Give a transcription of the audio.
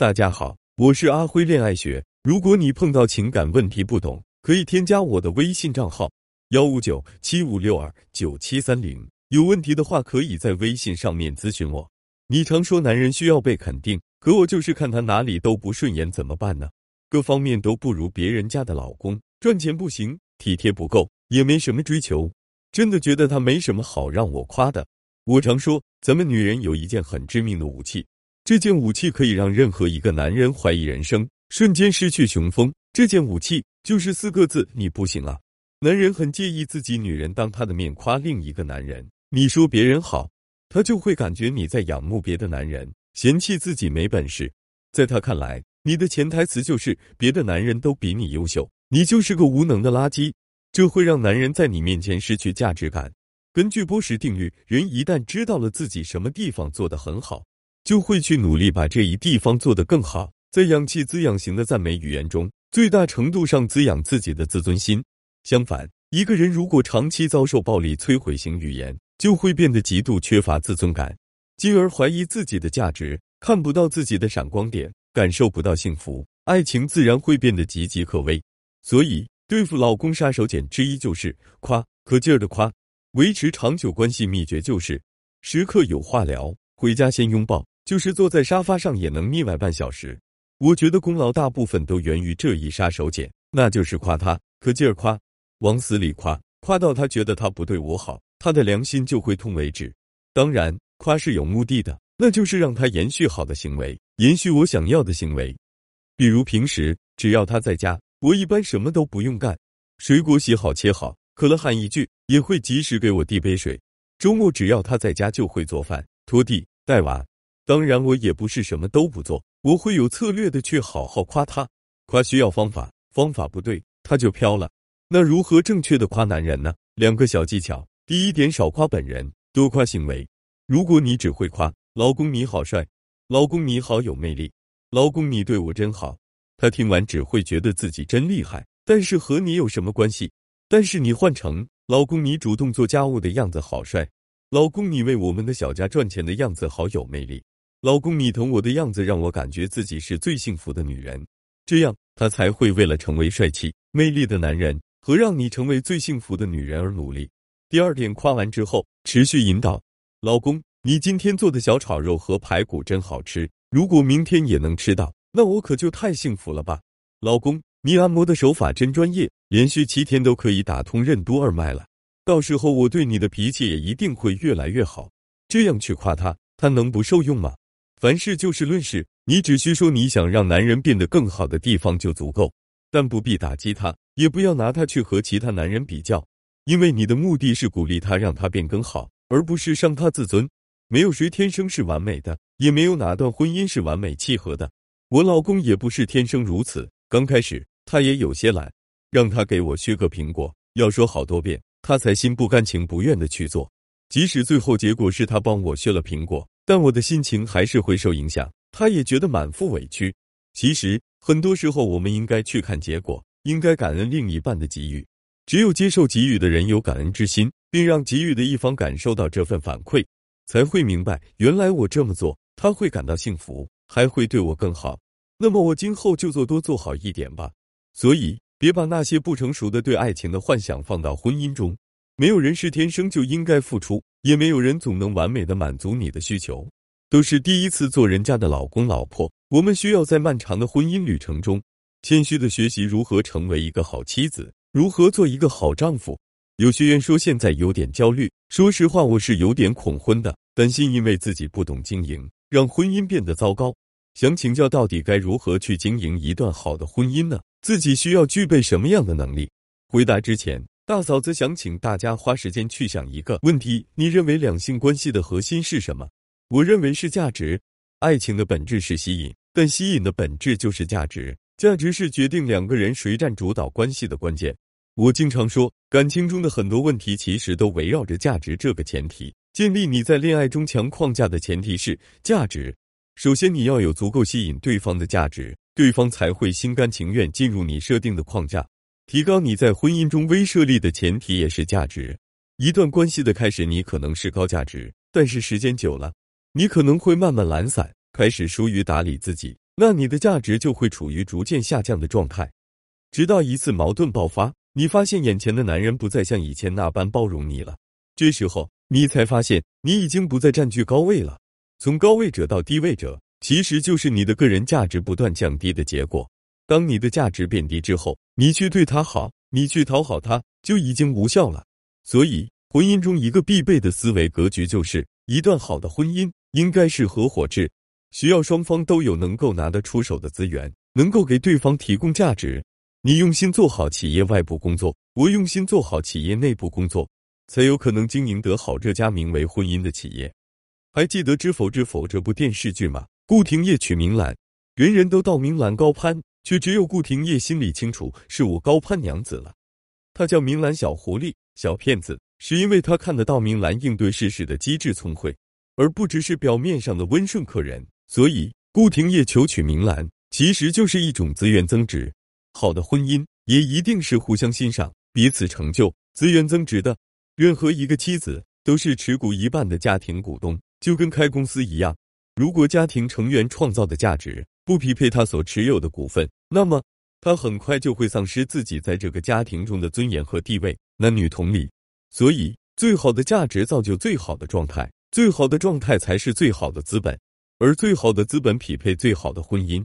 大家好，我是阿辉恋爱学。如果你碰到情感问题不懂，可以添加我的微信账号幺五九七五六二九七三零。有问题的话，可以在微信上面咨询我。你常说男人需要被肯定，可我就是看他哪里都不顺眼，怎么办呢？各方面都不如别人家的老公，赚钱不行，体贴不够，也没什么追求，真的觉得他没什么好让我夸的。我常说，咱们女人有一件很致命的武器。这件武器可以让任何一个男人怀疑人生，瞬间失去雄风。这件武器就是四个字：你不行啊！男人很介意自己女人当他的面夸另一个男人，你说别人好，他就会感觉你在仰慕别的男人，嫌弃自己没本事。在他看来，你的潜台词就是别的男人都比你优秀，你就是个无能的垃圾。这会让男人在你面前失去价值感。根据波什定律，人一旦知道了自己什么地方做得很好。就会去努力把这一地方做得更好，在氧气滋养型的赞美语言中，最大程度上滋养自己的自尊心。相反，一个人如果长期遭受暴力摧毁型语言，就会变得极度缺乏自尊感，进而怀疑自己的价值，看不到自己的闪光点，感受不到幸福，爱情自然会变得岌岌可危。所以，对付老公杀手锏之一就是夸，可劲儿的夸。维持长久关系秘诀就是时刻有话聊，回家先拥抱。就是坐在沙发上也能腻歪半小时，我觉得功劳大部分都源于这一杀手锏，那就是夸他，可劲儿夸，往死里夸，夸到他觉得他不对我好，他的良心就会痛为止。当然，夸是有目的的，那就是让他延续好的行为，延续我想要的行为。比如平时只要他在家，我一般什么都不用干，水果洗好切好，渴了喊一句，也会及时给我递杯水。周末只要他在家，就会做饭、拖地、带娃。当然，我也不是什么都不做，我会有策略的去好好夸他。夸需要方法，方法不对他就飘了。那如何正确的夸男人呢？两个小技巧：第一点，少夸本人，多夸行为。如果你只会夸老公你好帅，老公你好有魅力，老公你对我真好，他听完只会觉得自己真厉害，但是和你有什么关系？但是你换成老公你主动做家务的样子好帅，老公你为我们的小家赚钱的样子好有魅力。老公，你疼我的样子让我感觉自己是最幸福的女人，这样他才会为了成为帅气、魅力的男人和让你成为最幸福的女人而努力。第二点，夸完之后持续引导，老公，你今天做的小炒肉和排骨真好吃，如果明天也能吃到，那我可就太幸福了吧。老公，你按摩的手法真专业，连续七天都可以打通任督二脉了，到时候我对你的脾气也一定会越来越好。这样去夸他，他能不受用吗？凡事就事论事，你只需说你想让男人变得更好的地方就足够，但不必打击他，也不要拿他去和其他男人比较，因为你的目的是鼓励他，让他变更好，而不是伤他自尊。没有谁天生是完美的，也没有哪段婚姻是完美契合的。我老公也不是天生如此，刚开始他也有些懒，让他给我削个苹果，要说好多遍，他才心不甘情不愿的去做，即使最后结果是他帮我削了苹果。但我的心情还是会受影响，他也觉得满腹委屈。其实很多时候，我们应该去看结果，应该感恩另一半的给予。只有接受给予的人有感恩之心，并让给予的一方感受到这份反馈，才会明白原来我这么做他会感到幸福，还会对我更好。那么我今后就做多做好一点吧。所以，别把那些不成熟的对爱情的幻想放到婚姻中。没有人是天生就应该付出。也没有人总能完美的满足你的需求，都是第一次做人家的老公老婆。我们需要在漫长的婚姻旅程中，谦虚的学习如何成为一个好妻子，如何做一个好丈夫。有学员说现在有点焦虑，说实话我是有点恐婚的，担心因为自己不懂经营，让婚姻变得糟糕。想请教到底该如何去经营一段好的婚姻呢？自己需要具备什么样的能力？回答之前。大嫂子想请大家花时间去想一个问题：你认为两性关系的核心是什么？我认为是价值。爱情的本质是吸引，但吸引的本质就是价值。价值是决定两个人谁占主导关系的关键。我经常说，感情中的很多问题其实都围绕着价值这个前提。建立你在恋爱中强框架的前提是价值。首先，你要有足够吸引对方的价值，对方才会心甘情愿进入你设定的框架。提高你在婚姻中威慑力的前提也是价值。一段关系的开始，你可能是高价值，但是时间久了，你可能会慢慢懒散，开始疏于打理自己，那你的价值就会处于逐渐下降的状态，直到一次矛盾爆发，你发现眼前的男人不再像以前那般包容你了。这时候，你才发现你已经不再占据高位了。从高位者到低位者，其实就是你的个人价值不断降低的结果。当你的价值变低之后，你去对他好，你去讨好他，就已经无效了。所以，婚姻中一个必备的思维格局就是：一段好的婚姻应该是合伙制。需要双方都有能够拿得出手的资源，能够给对方提供价值。你用心做好企业外部工作，我用心做好企业内部工作，才有可能经营得好这家名为婚姻的企业。还记得《知否知否》这部电视剧吗？顾廷烨娶明兰，人人都道明兰高攀，却只有顾廷烨心里清楚，是我高攀娘子了。他叫明兰小狐狸、小骗子，是因为他看得到明兰应对世事的机智聪慧，而不只是表面上的温顺可人。所以，顾廷烨求娶明兰，其实就是一种资源增值。好的婚姻也一定是互相欣赏、彼此成就、资源增值的。任何一个妻子都是持股一半的家庭股东，就跟开公司一样。如果家庭成员创造的价值不匹配他所持有的股份，那么他很快就会丧失自己在这个家庭中的尊严和地位。男女同理，所以最好的价值造就最好的状态，最好的状态才是最好的资本。而最好的资本匹配最好的婚姻，